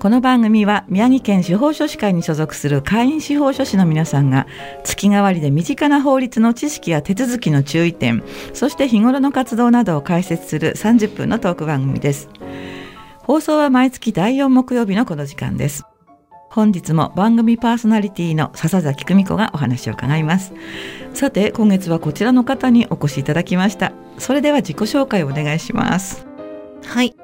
この番組は宮城県司法書士会に所属する会員司法書士の皆さんが月替わりで身近な法律の知識や手続きの注意点そして日頃の活動などを解説する30分のトーク番組です。放送は毎月第4木曜日のこの時間です。本日も番組パーソナリティの笹崎久美子がお話を伺います。さて今月はこちらの方にお越しいただきました。それでは自己紹介をお願いします。はい。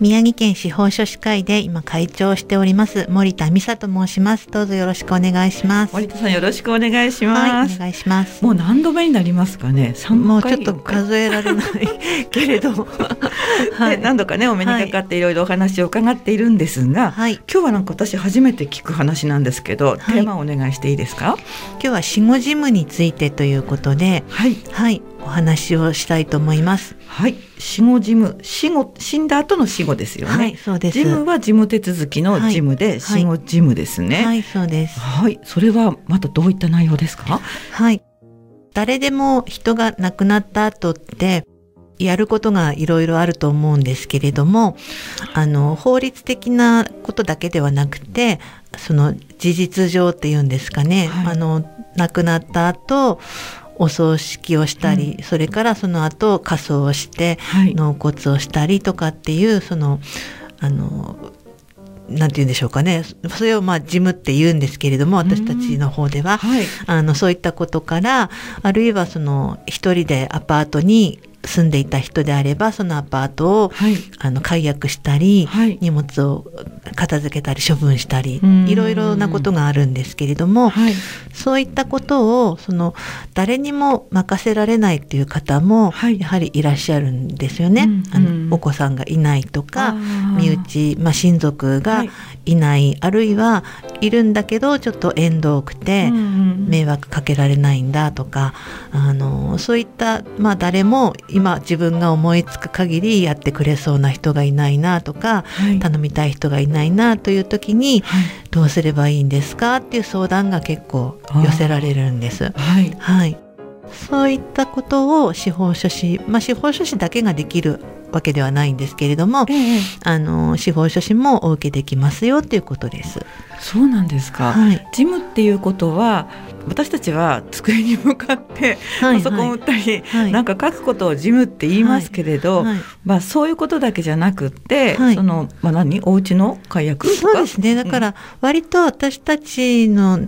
宮城県司法書士会で今会長をしております森田美沙と申します。どうぞよろしくお願いします。森田さんよろしくお願いします、はい、お願いします。もう何度目になりますかね？もうちょっと数えられないけれど はい、何度かねお目にかかっていろいろお話を伺っているんですが、はい、今日はなんか私初めて聞く話なんですけど、テーマをお願いしていいですか？今日は死後事務についてということではい、はいお話をしたいと思います。はい、死後事務、死後死んだ後の死後ですよね。はい、そうです。事務は事務手続きの事務で、はい、死後事務ですね、はい。そうです。はい、それはまたどういった内容ですか？はい、誰でも人が亡くなった後って。やることがいろいろあると思うんですけれどもあの法律的なことだけではなくてその事実上っていうんですかね、はい、あの亡くなった後お葬式をしたり、うん、それからその後仮装をして、納骨をしたりとかっていうそのあのなんて言うんでしょうかね。それをまあ事務って言うんですけれども私たちの方では、はい、あのそういったことからあるいはその一人でアパートに住んでいた人であればそのアパートを、はい、あの解約したり、はい、荷物を片付けたり処分したりいろいろなことがあるんですけれども、はい、そういったことをその誰にも任せられないっていう方もやはりいらっしゃるんですよね。あのお子さんがいないとか身内、まあ、親族がい。ない、あるいはいるんだけどちょっと縁遠くて迷惑かけられないんだとかあのそういった、まあ、誰も今自分が思いつく限りやってくれそうな人がいないなとか、はい、頼みたい人がいないなという時に、はい、どうすればいいんですか？っていう相談が結構寄せられるんです。はい、はい、そういったことを司法書士、まあ、司法書士だけができるわけではないんですけれども、ええ、あの司法書士もお受けできますよということです。そうなんですか。はい、事務っていうことは私たちは机に向かってパソコンを打ったり、はい、なんか書くことを事務って言いますけれど、はい、まあそういうことだけじゃなくて、そのまあ何？お家の解約そうですね。だから割と私たちの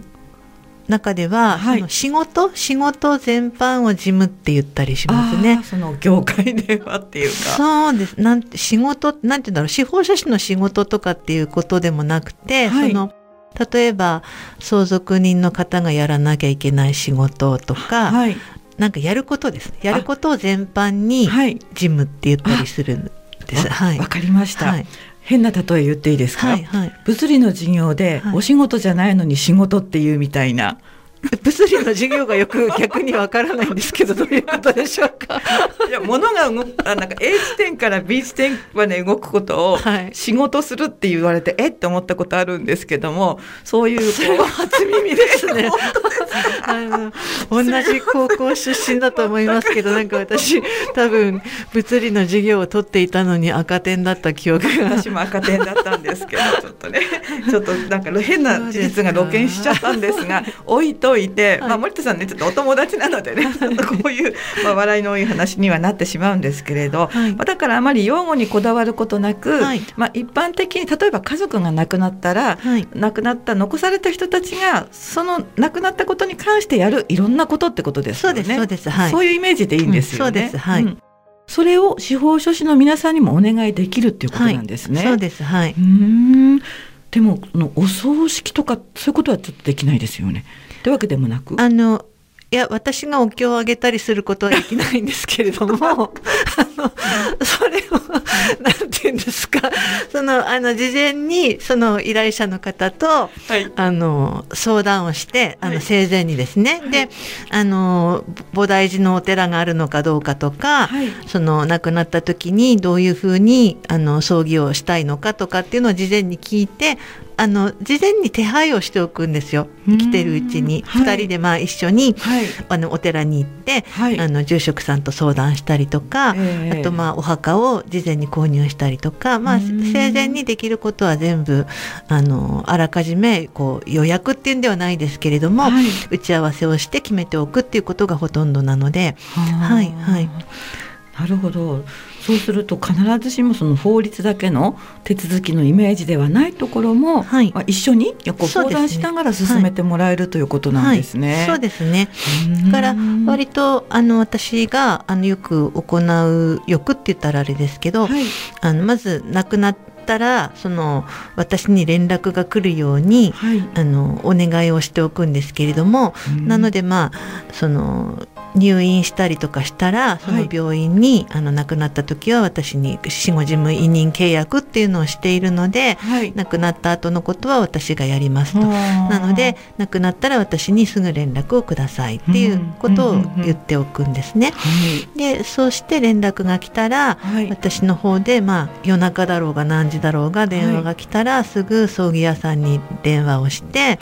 中では、はい、その仕事？仕事全般を事務って言ったりしますね。その業界ではっていうか。そうです。なんて仕事なんて言うんだろう。司法書士の仕事とかっていうことでもなくて、はい、その例えば相続人の方がやらなきゃいけない仕事とか、はい、なんかやることですやることを全般に事務って言ったりするんです。はい、わかりました。はい。変な例え言っていいですか、はいはい、物理の授業でお仕事じゃないのに仕事っていうみたいな、物理の授業がよく逆にわからないんですけどどういうことでしょうか？いや物が動くあなんか A 地点から B 地点まで動くことを仕事するって言われて、はい、え？って思ったことあるんですけどもそういうそれは初耳ですね。あの同じ高校出身だと思いますけどなんか私多分物理の授業を取っていたのに赤点だった記憶が。私も赤点だったんですけどちょっとねちょっとなんか変な事実が露見しちゃったんですが 置いといて、はい、まあ、森田さんねちょっとお友達なのでねちょっとこういう、まあ、笑いの多い話にはなってしまうんですけれど、はい、まあ、だからあまり用語にこだわることなく、はい、まあ、一般的に例えば家族が亡くなったら、亡くなった残された人たちがその亡くなったことに関してやるいろんなことってことですよね。そうですそうです、そういうイメージでいいんですよね。うん、そうですはい、うんそれを司法書士の皆さんにもお願いできるっていうことなんですね。はい、そうです。はい。うん。でものお葬式とかそういうことはちょっとできないですよね。ってわけでもなく？あのいや私がお経をあげたりすることはできないんですけれどもあ それを、なんて言うんですか、その、あの、事前に、その依頼者の方と、はい、あの、相談をして、あの、生前にですね、はい、で、あの、菩提寺のお寺があるのかどうかとか、はい、その、亡くなった時にどういうふうに、あの、葬儀をしたいのかとかっていうのを事前に聞いて、あの事前に手配をしておくんですよ。生きてるうちに、2人でまあ一緒に、はい、あのお寺に行って、はい、あの住職さんと相談したりとか、えー、あとまあお墓を事前に購入したりとか、まあ、生前にできることは全部あのあらかじめこう予約っていうんではないですけれども、はい、打ち合わせをして決めておくっていうことがほとんどなので。はいはいなるほど。そうすると必ずしもその法律だけの手続きのイメージではないところも、はい、一緒にこう相談しながら進めてもらえる、ということなんですね。はい、そうですね。だから割とあの私があのよく行うよくって言ったらあれですけど、はい、あのまず亡くなったらその私に連絡が来るように、はい、あのお願いをしておくんですけれども、なのでまあその入院したりとかしたらその病院に、はい、あの亡くなった時は私に死後事務委任契約っていうのをしているので、はい、亡くなった後のことは私がやりますと。なので亡くなったら私にすぐ連絡をくださいっていうことを言っておくんですね。でそうして連絡が来たら、はい、私の方で、まあ、夜中だろうが何時だろうが電話が来たら、すぐ葬儀屋さんに電話をして、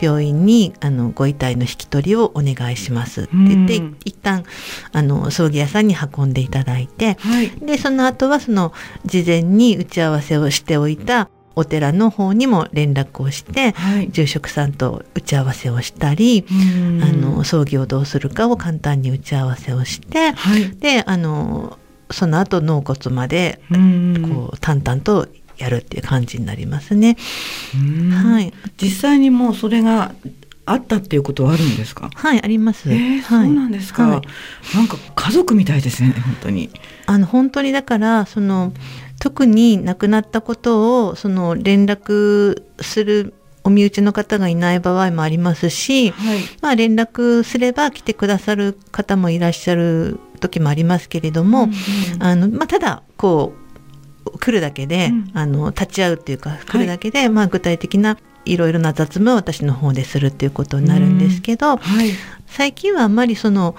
病院にあのご遺体の引き取りをお願いしますって言って一旦あの葬儀屋さんに運んでいただいて、はい、でその後はその事前に打ち合わせをしておいたお寺の方にも連絡をして、はい、住職さんと打ち合わせをしたりあの葬儀をどうするかを簡単に打ち合わせをして、はい、であのその後納骨までこう淡々とやるっていう感じになりますね。はい、実際にもうそれがあったっていうことはあるんですか？はいあります。えー、そうなんですか、はい、なんか家族みたいですね本当に。あの本当にだからその特に亡くなったことをその連絡するお身内の方がいない場合もありますし、はい、まあ連絡すれば来てくださる方もいらっしゃる時もありますけれども、うんうん、あのまあ、ただこう来るだけで、うん、あの立ち会うっていうか来るだけで、はい、まあ、具体的ないろいろな雑務を私の方でするっていうことになるんですけど、はい、最近はあんまりその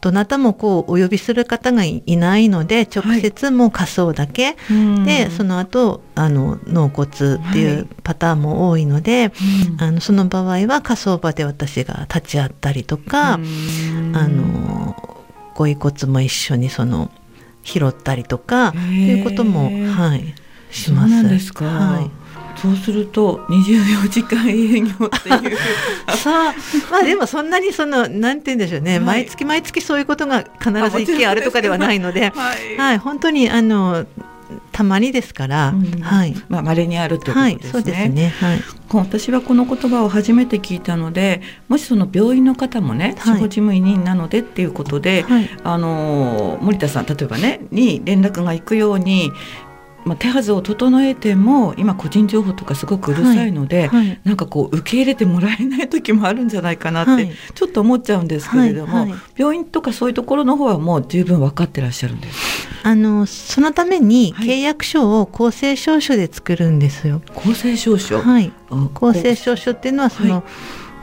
どなたもこうお呼びする方がいないので直接もう仮装だけ、はい、でその後あの納骨っていうパターンも多いので、はい、あのその場合は火葬場で私が立ち会ったりとかあのご遺骨も一緒にその拾ったりとかっていうこともはいします。そうなんですか、はいそうすると24時間営業っていう。さあまあでもそんなにそのなんて言うんでしょうね、はい、毎月毎月そういうことが必ず一件あるとかではないので、はい、はい、本当にあのたまにですから、うん、はい、まあ稀にあるということですね。はい、そうですね。はい。私はこの言葉を初めて聞いたので、もしその病院の方もね、はい、事務委任なのでっていうことで、はい、あの森田さん例えばねに連絡が行くようにまあ、手はずを整えても今個人情報とかすごくうるさいので、はいはい、なんかこう受け入れてもらえない時もあるんじゃないかなってちょっと思っちゃうんですけれども、はいはい、病院とかそういうところの方はもう十分分かってらっしゃるんです。あのそのために契約書を公正証書で作るんですよ。公正証書？はい。公正証書っていうのはその、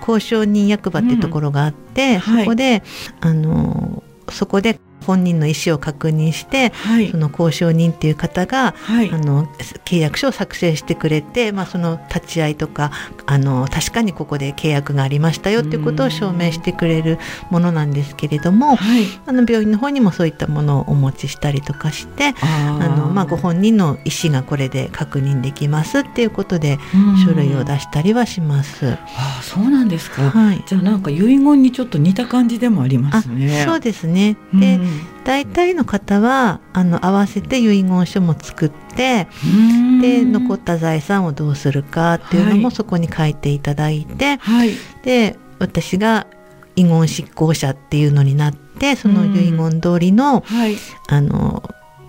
交渉人役場っていうところがあって、うん、そこで、あのそこで本人の意思を確認して、はい、その交渉人っていう方が、はい、あの契約書を作成してくれて、まあ、その立ち会いとかあの確かにここで契約がありましたよっていうことを証明してくれるものなんですけれども、はい、あの病院の方にもそういったものをお持ちしたりとかしてあの、まあ、ご本人の意思がこれで確認できますっていうことで書類を出したりはします。あそうなんですか、はい、じゃあなんか遺言にちょっと似た感じでもありますね。そうですね。で、大体の方はあの合わせて遺言書も作ってで残った財産をどうするかっていうのもそこに書いていただいて、はい、で私が遺言執行者っていうのになってその遺言通りの,、はい、あの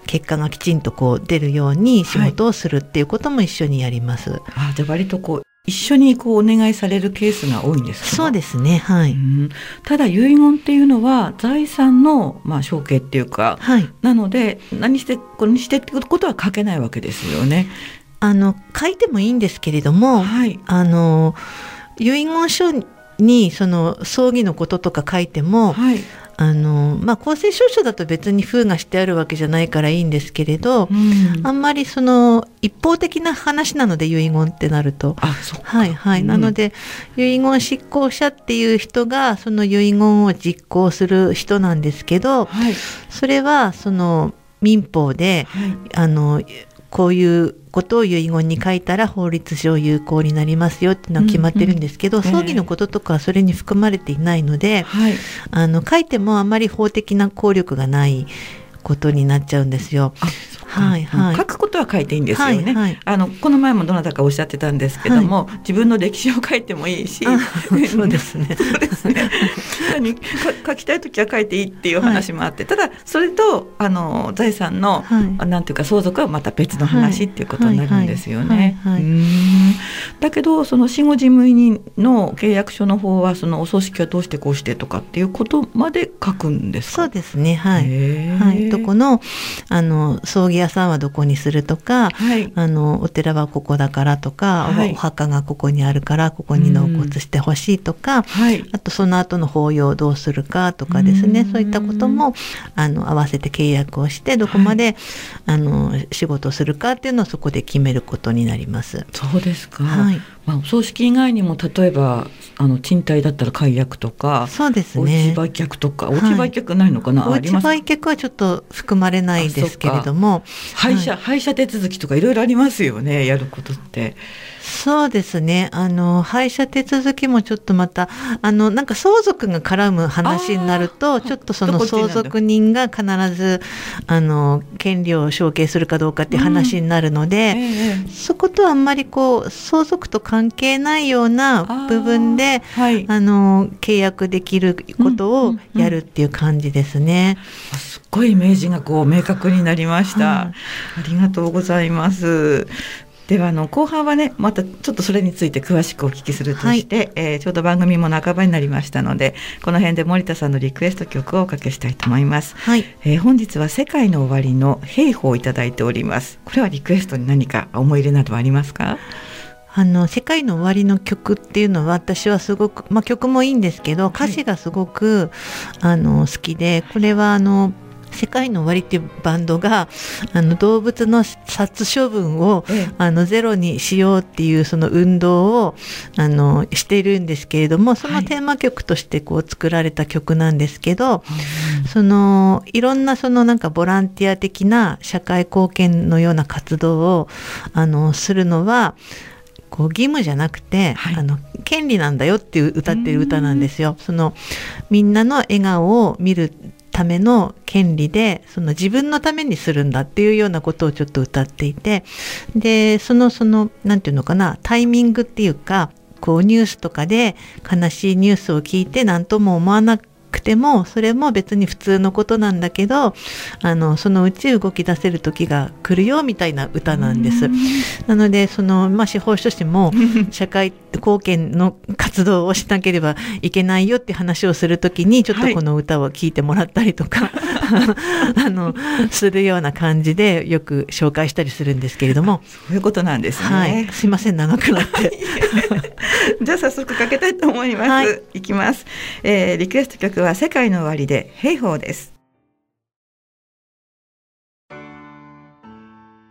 結果がきちんとこう出るように仕事をするっていうことも一緒にやります。はい、あじゃあ割とこう一緒にこうお願いされるケースが多いんですそうですね。はい、うん、ただ遺言っていうのは財産のまあ承継っていうか、はい、なので何してこれにしてってことは書けないわけですよね。あの書いてもいいんですけれども、はい、あの遺言書にその葬儀のこととか書いても、はい、あのまあ、公正証書だと別に封がしてあるわけじゃないからいいんですけれど、うん、あんまりその一方的な話なので遺言ってなると。はいはい、うん、なので遺言執行者っていう人がその遺言を実行する人なんですけど、はい、それはその民法で、はい、あのこういうことを遺言に書いたら法律上有効になりますよっていうのは決まってるんですけど、うんうん、葬儀のこととかはそれに含まれていないので、はい、あの書いてもあまり法的な効力がないことになっちゃうんですよ。はいはい、書くことは書いていいんですよね、はいはい、あのこの前もどなたかおっしゃってたんですけども、はい、自分の歴史を書いてもいいしそうですね。そうですね。書きたい時は書いていいっていう話もあって、ただそれとあの財産の、なんていうか相続はまた別の話っていうことになるんですよね。だけどその死後事務委任の契約書の方はそのお葬式はどうしてこうしてとかっていうことまで書くんですそうですね。はい。はい、どこのあの葬儀屋さんはどこにするとか、はい、あのお寺はここだからとか、はい、お墓がここにあるからここに納骨してほしいとか、はい、あとその後の法要をどうするかとかですね。そういったこともあの合わせて契約をしてどこまで、あの仕事をするかっていうのをそこで決めることになります。そうですか、はいまあ、お葬式以外にも例えばあの賃貸だったら解約とかそうですね。お売却とかお売却ないのかな、はい、お売却はちょっと含まれないですけれども。廃車、はい、廃車手続きとかいろいろありますよねやることって。そうですね。あの、廃車手続きもちょっとまた、あの、なんか相続が絡む話になると、ちょっとその相続人が必ず、あの、権利を承継するかどうかって話になるので、うんええ、そことあんまりこう、相続と関係ないような部分で、あはい、あの、契約できることをやるっていう感じですね。すっごいイメージがこう、明確になりました。ありがとうございます。ではあの後半はねまたちょっとそれについて詳しくお聞きするとして、はい、えー、ちょうど番組も半ばになりましたのでこの辺で森田さんのリクエスト曲をおかけしたいと思います、はい、えー、本日は世界の終わりの兵法をいただいております。これはリクエストに何か思い入れなどありますか？あの世界の終わりの曲っていうのは私はすごく、まあ、曲もいいんですけど歌詞がすごく、はい、あの好きでこれはあの世界の終わりっていうバンドがあの動物の殺処分を、ええ、あのゼロにしようっていうその運動をあのしているんですけれどもそのテーマ曲としてこう作られた曲なんですけど、はい、そのいろんなそのなんかボランティア的な社会貢献のような活動をあのするのはこう義務じゃなくて、はい、あの権利なんだよっていう歌ってる歌なんですよ。そのみんなの笑顔を見るための権利でその自分のためにするんだっていうようなことをちょっと歌っていてでそのその何て言うのかなタイミングっていうかこうニュースとかで悲しいニュースを聞いて何とも思わなくてもそれも別に普通のことなんだけどあのそのうち動き出せる時が来るよみたいな歌なんです。なのでその、まあ、司法書士も 社会貢献の活動をしなければいけないよって話をする時にちょっとこの歌を聴いてもらったりとか、はい、あのするような感じでよく紹介したりするんですけれども。そういうことなんですね、はい、すいません長くなって。じゃあ早速かけたいと思います、はい、いきます、えー、リクエスト曲は世界の終わりで兵法です。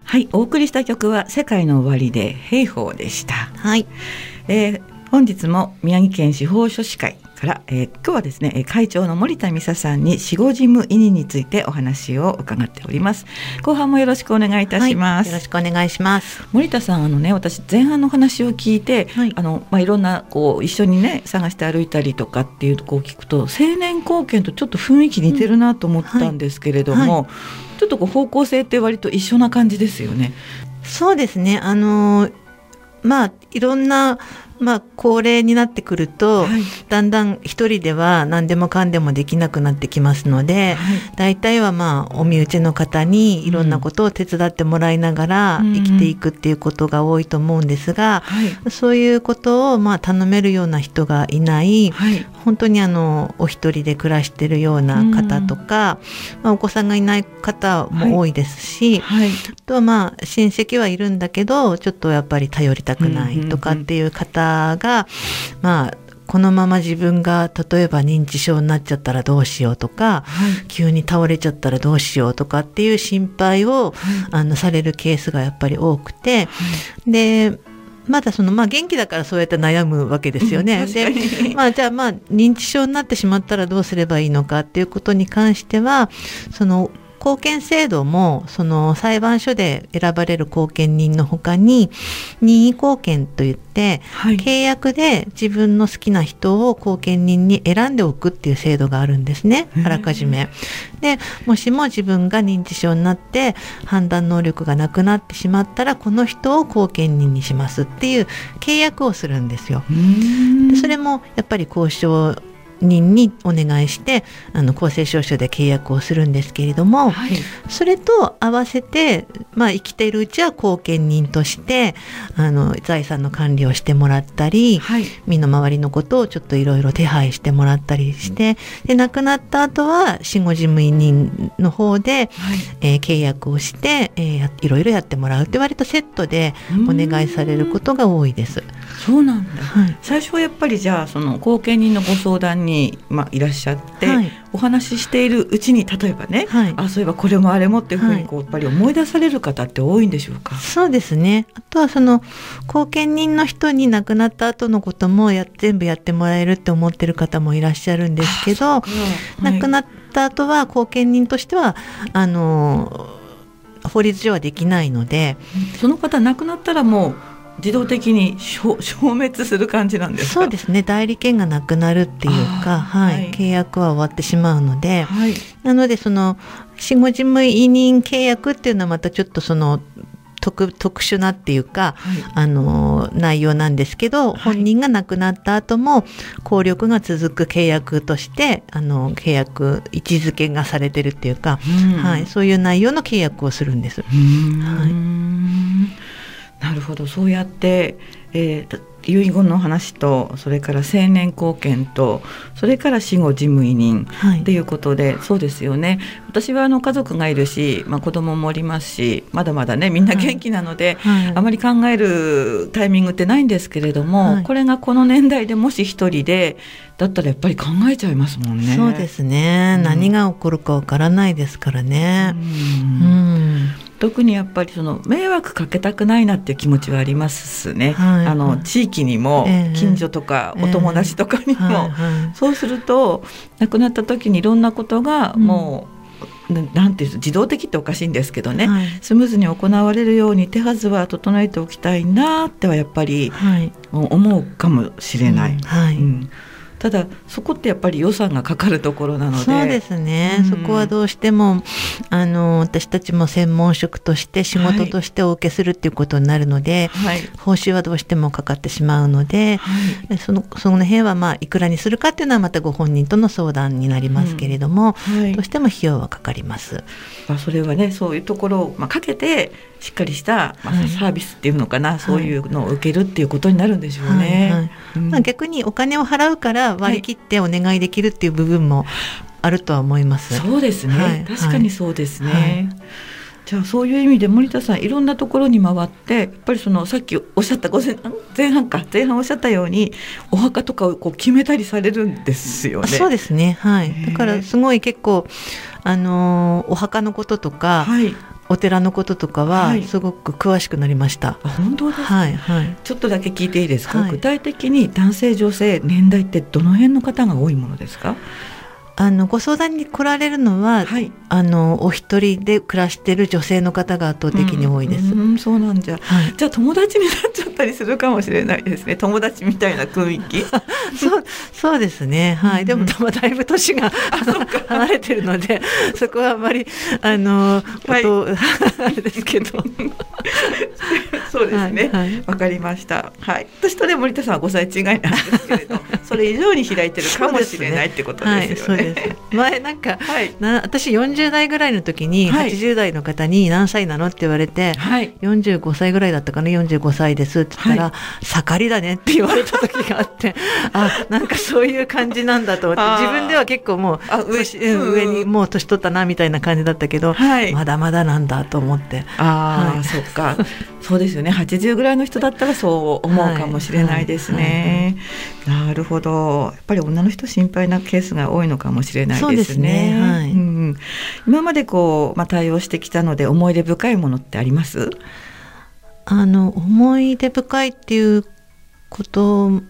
はい、お送りした曲は世界の終わりで兵法でした。はい。えー、本日も宮城県司法書士会から、えー、今日はですね会長の森田美沙さんに死後事務委任についてお話を伺っております。後半もよろしくお願いいたします、はい、よろしくお願いします。森田さんあのね私前半の話を聞いて、はい、あのまあいろんなこう一緒にね探して歩いたりとかっていうとこを聞くと青年貢献とちょっと雰囲気似てるなと思ったんですけれども、うんはい、ちょっとこう方向性って割と一緒な感じですよねそうですねあのまあい。ろんなまあ、高齢になってくると、はい。だんだん一人では何でもかんでもできなくなってきますので、はい。大体はまあお身内の方にいろんなことを手伝ってもらいながらうん。生きていくっていうことが多いと思うんですが、はい。そういうことをまあ頼めるような人がいないはい。本当にあのお一人で暮らしてるような方とか、まあ、お子さんがいない方も多いですし、はい。あとはまあ親戚はいるんだけどちょっとやっぱり頼りたくないとかっていう方が、まあこのまま自分が例えば認知症になっちゃったらどうしようとかはい。急に倒れちゃったらどうしようとかっていう心配をあのされるケースがやっぱり多くてでまだそのまあ元気だからそうやって悩むわけですよね。でまあじゃあまあ認知症になってしまったらどうすればいいのかっていうことに関してはその後見制度もその裁判所で選ばれる後見人のほかに任意後見といってはい契約で自分の好きな人を後見人に選んでおくっていう制度があるんですねあらかじめ。でもしも自分が認知症になって判断能力がなくなってしまったらこの人を後見人にしますっていう契約をするんですよ。でそれもやっぱり交渉人にお願いしてあの公正証書で契約をするんですけれども、はい。それと合わせて、まあ、生きているうちは後見人としてあの財産の管理をしてもらったりはい。身の回りのことをちょっといろいろ手配してもらったりしてで亡くなった後は死後事務員人の方で、はい。えー契約をして、えーやいろいろやってもらうって割とセットでお願いされることが多いです。そうなんだ。はい。最初はやっぱりじゃあその後見人のご相談に、まあ、いらっしゃって、はい。お話ししているうちに例えばね、はい。あそういえばこれもあれもっていうふうはい。にこうやっぱり思い出される方って多いんでしょうか？そうですね。あとはその後見人の人に亡くなった後のこともや全部やってもらえるって思ってる方もいらっしゃるんですけど、亡くななった後は後見人としてはあの法律上はできないので、その方亡くなったらもう自動的に消 消滅する感じなんですか？そうですね。代理権がなくなるっていうか、はい、はい契約は終わってしまうので、はい。なのでその死後事務委任契約っていうのはまたちょっとその特特殊なっていうか、はい。あの内容なんですけど、はい本人が亡くなった後も効力が続く契約としてあの契約位置づけがされてるっていうか、うんはい、そういう内容の契約をするんです。うーんなるほど。そうやって、えー遺言の話とそれから成年後見とそれから死後事務委任はい。っていうことでそうですよね。私はあの家族がいるし、まあ、子供もおりますしまだまだねみんな元気なので、はい。あまり考えるタイミングってないんですけれども、はい。これがこの年代でもし一人でだったらやっぱり考えちゃいますもんね。そうですね、うん。何が起こるかわからないですからね。ううん。ん特にやっぱりその迷惑かけたくないなっていう気持ちはありますね。はい。あの地域にもええ。近所とかええ。お友達とかにも、はいはい。そうすると亡くなった時にいろんなことがうん。もう、ななんていうの自動的っておかしいんですけどね、はい。スムーズに行われるように手はずは整えておきたいなってはやっぱりはい。思うかもしれない。うん。はい。うんただそこってやっぱり予算がかかるところなので。そうですね、うん。そこはどうしてもあの私たちも専門職として仕事としてお受けするっていうことになるので、はい、報酬はどうしてもかかってしまうので、はい。そのその辺はまあいくらにするかっていうのはまたご本人との相談になりますけれども、はい。どうしても費用はかかります。まあ、それはねそういうところを、まあ、かけてしっかりした、まあはい。サービスっていうのかな、そういうのを受けるっていうことになるんでしょうね。まあ、逆にお金を払うから割り切ってお願いできるっていう部分もあるとは思います。そうですね、はい。確かにそうですね。はい。じゃあそういう意味で森田さんいろんなところに回ってやっぱりそのさっきおっしゃった午前前半か。前半おっしゃったようにお墓とかをこう決めたりされるんですよね。そうですね、はい。だからすごい結構、あのーお墓のこととか、はい。お寺のこととかははいすごく詳しくなりました。あ本当ですか？はいはい。ちょっとだけ聞いていいですか、はい具体的に男性女性年代ってどの辺の方が多いものですか？あのご相談に来られるのは、はい。あのお一人で暮らしてる女性の方が圧倒的に多いです。うんうんそうなんじゃ。はい、じゃあ友達になっちゃったりするかもしれないですね。友達みたいな雰囲気。そうそうですね。はい。うん。でも、まあだいぶ年が 離れてるので、そこはあんまりあの、はい。ことあれですけど。そうですね。わ、はいはい。かりました。はい。私とね森田さんは5歳違いなんですけれどそれ以上に開いてるかもしれないってことですよねです。前なんか。はい。な私40代ぐらいの時にはい。80代の方に何歳なのって言われて、はい。45歳ぐらいだったかな？45歳ですって言ったら、は盛りだねって言われた時があって あなんかそういう感じなんだと思って自分では結構もうあ上上にもう年取ったなみたいな感じだったけど、はい。まだまだなんだと思って。ああ、はい。そっか。そうですよね。80ぐらいの人だったらそう思うかもしれないですね。なるほど。やっぱり女の人心配なケースが多いのかもしれないですね。そうですねはい今までこうまあ対応してきたので思い出深いものってあります？あの思い出深いっていうこと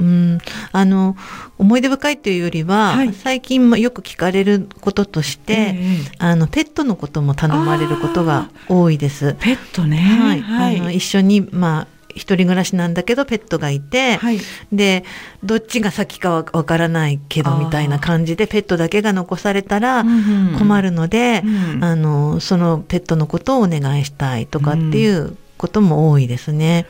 うん、あの思い出深いっていうよりは、はい最近まあよく聞かれることとして、ええあのペットのことも頼まれることが多いです。ペットね。はい、はい。あの一緒にまあ一人暮らしなんだけどペットがいて、はいでどっちが先かわわからないけどみたいな感じでペットだけが残されたらうんうん困るので、うんあのそのペットのことをお願いしたいとかっていうことも多いですね。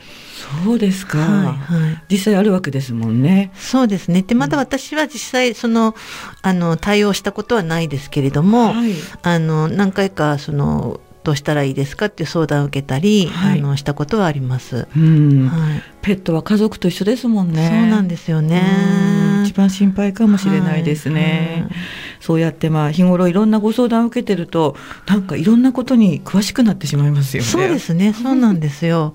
そうですか。はいはい実際あるわけですもんね。そうですね。で、まだ私は実際、その、あの、対応したことはないですけれども、はい。あの、何回か、その、どうしたらいいですかっていう相談を受けたり、はいあの、したことはあります。うん。はい。ペットは家族と一緒ですもんね。そうなんですよねうん。一番心配かもしれないですね。はいそうやってまあ日頃いろんなご相談を受けてるとなんかいろんなことに詳しくなってしまいますよね。そうですね。そうなんですよ。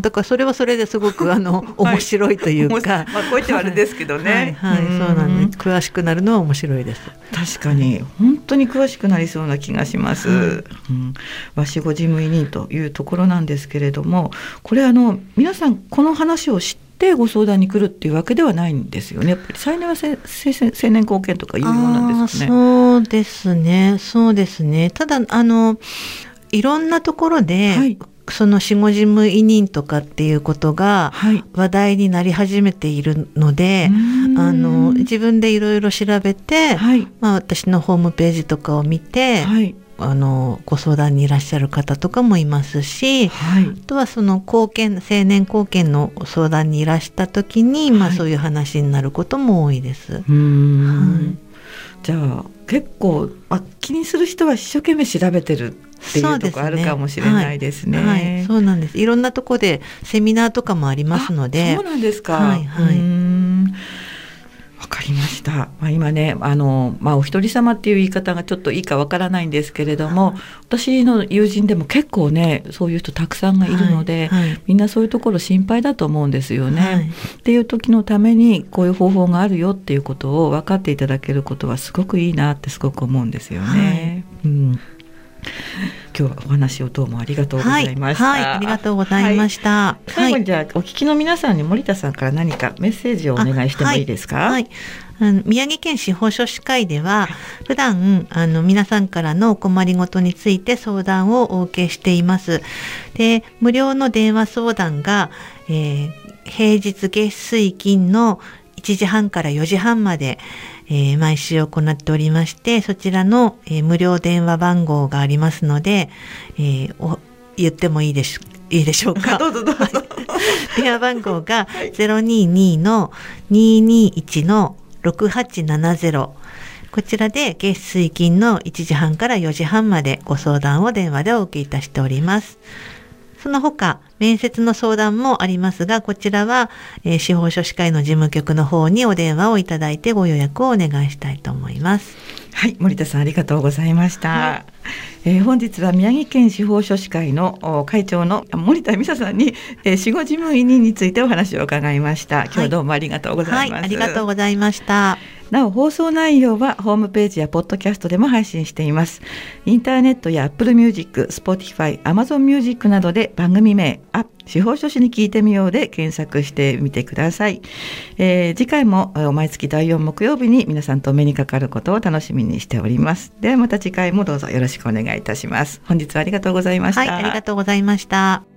だからそれはそれですごく、あの、面白いというか。まあこう言ってはあれですけどねはい、はいうんそうなんです。詳しくなるのは面白いです。確かに本当に詳しくなりそうな気がします。はいうん、わしご事務委任というところなんですけれども、これあの皆さんこの話を知ってご相談に来るっていうわけではないんですよね。やっぱり再年はせせせ青年後見とかいうようなんですかね。そうですね。そうですね。ただ、あの、いろんなところで、はいその死後事務委任とかっていうことがはい。話題になり始めているので、うんあの、自分でいろいろ調べて、はいまあ私のホームページとかを見て、はいあの、ご相談にいらっしゃる方とかもいますし、はい。あとはその貢献、青年貢献の相談にいらした時に、まあはいそういう話になることも多いです。はいじゃあ結構あ気にする人は一生懸命調べてるっていうとこあるかもしれないですね。はい、そうなんです。いろんなとこでセミナーとかもありますのあでそう、なんですか。はいはいわかりました。まあ、今ね、あの、まあ、お一人様っていう言い方がちょっといいかわからないんですけれども、私の友人でも結構ね、そういう人たくさんがいるので、はいはいみんなそういうところ心配だと思うんですよね。はいっていう時のためにこういう方法があるよっていうことを分かっていただけることはすごくいいなってすごく思うんですよね。うん今日はお話をどうもありがとうございました。はい、はいありがとうございました。はい。最後にじゃあお聞きの皆さんに森田さんから何かメッセージをお願い。してもい。い。ですか。はい。はい。あの宮城県司法書士会では普段あの皆さんからのお困りごとについ。て相談をお受けしてい。ます。で無料の電話相談が、えー平日月水金の1時半から4時半まで、えー毎週行っておりましてそちらの、えー無料電話番号がありますので、えーお言ってもいいでしいいでしょうか？どうぞどうぞ。電話番号が 022の221の6870こちらで月水金の1時半から4時半までご相談を電話でお受けいたしております。その他、面接の相談もありますが、こちらは、えー司法書士会の事務局の方にお電話をいただいてご予約をお願いしたいと思います。はい、森田さんありがとうございました。はえー本日は宮城県司法書士会のお会長の森田美沙さんに、えー、死後事務委任についてお話を伺いました。今日はどうもありがとうございます。はい、ありがとうございました。なお放送内容はホームページやポッドキャストでも配信しています。インターネットや Apple Music、Spotify、Amazon Music などで番組名あ司法書士に聞いてみようで検索してみてください、えー、次回も毎月第4木曜日に皆さんと目にかかることを楽しみにしております。ではまた次回もどうぞよろしくお願いいたします。本日はありがとうございました。はいありがとうございました。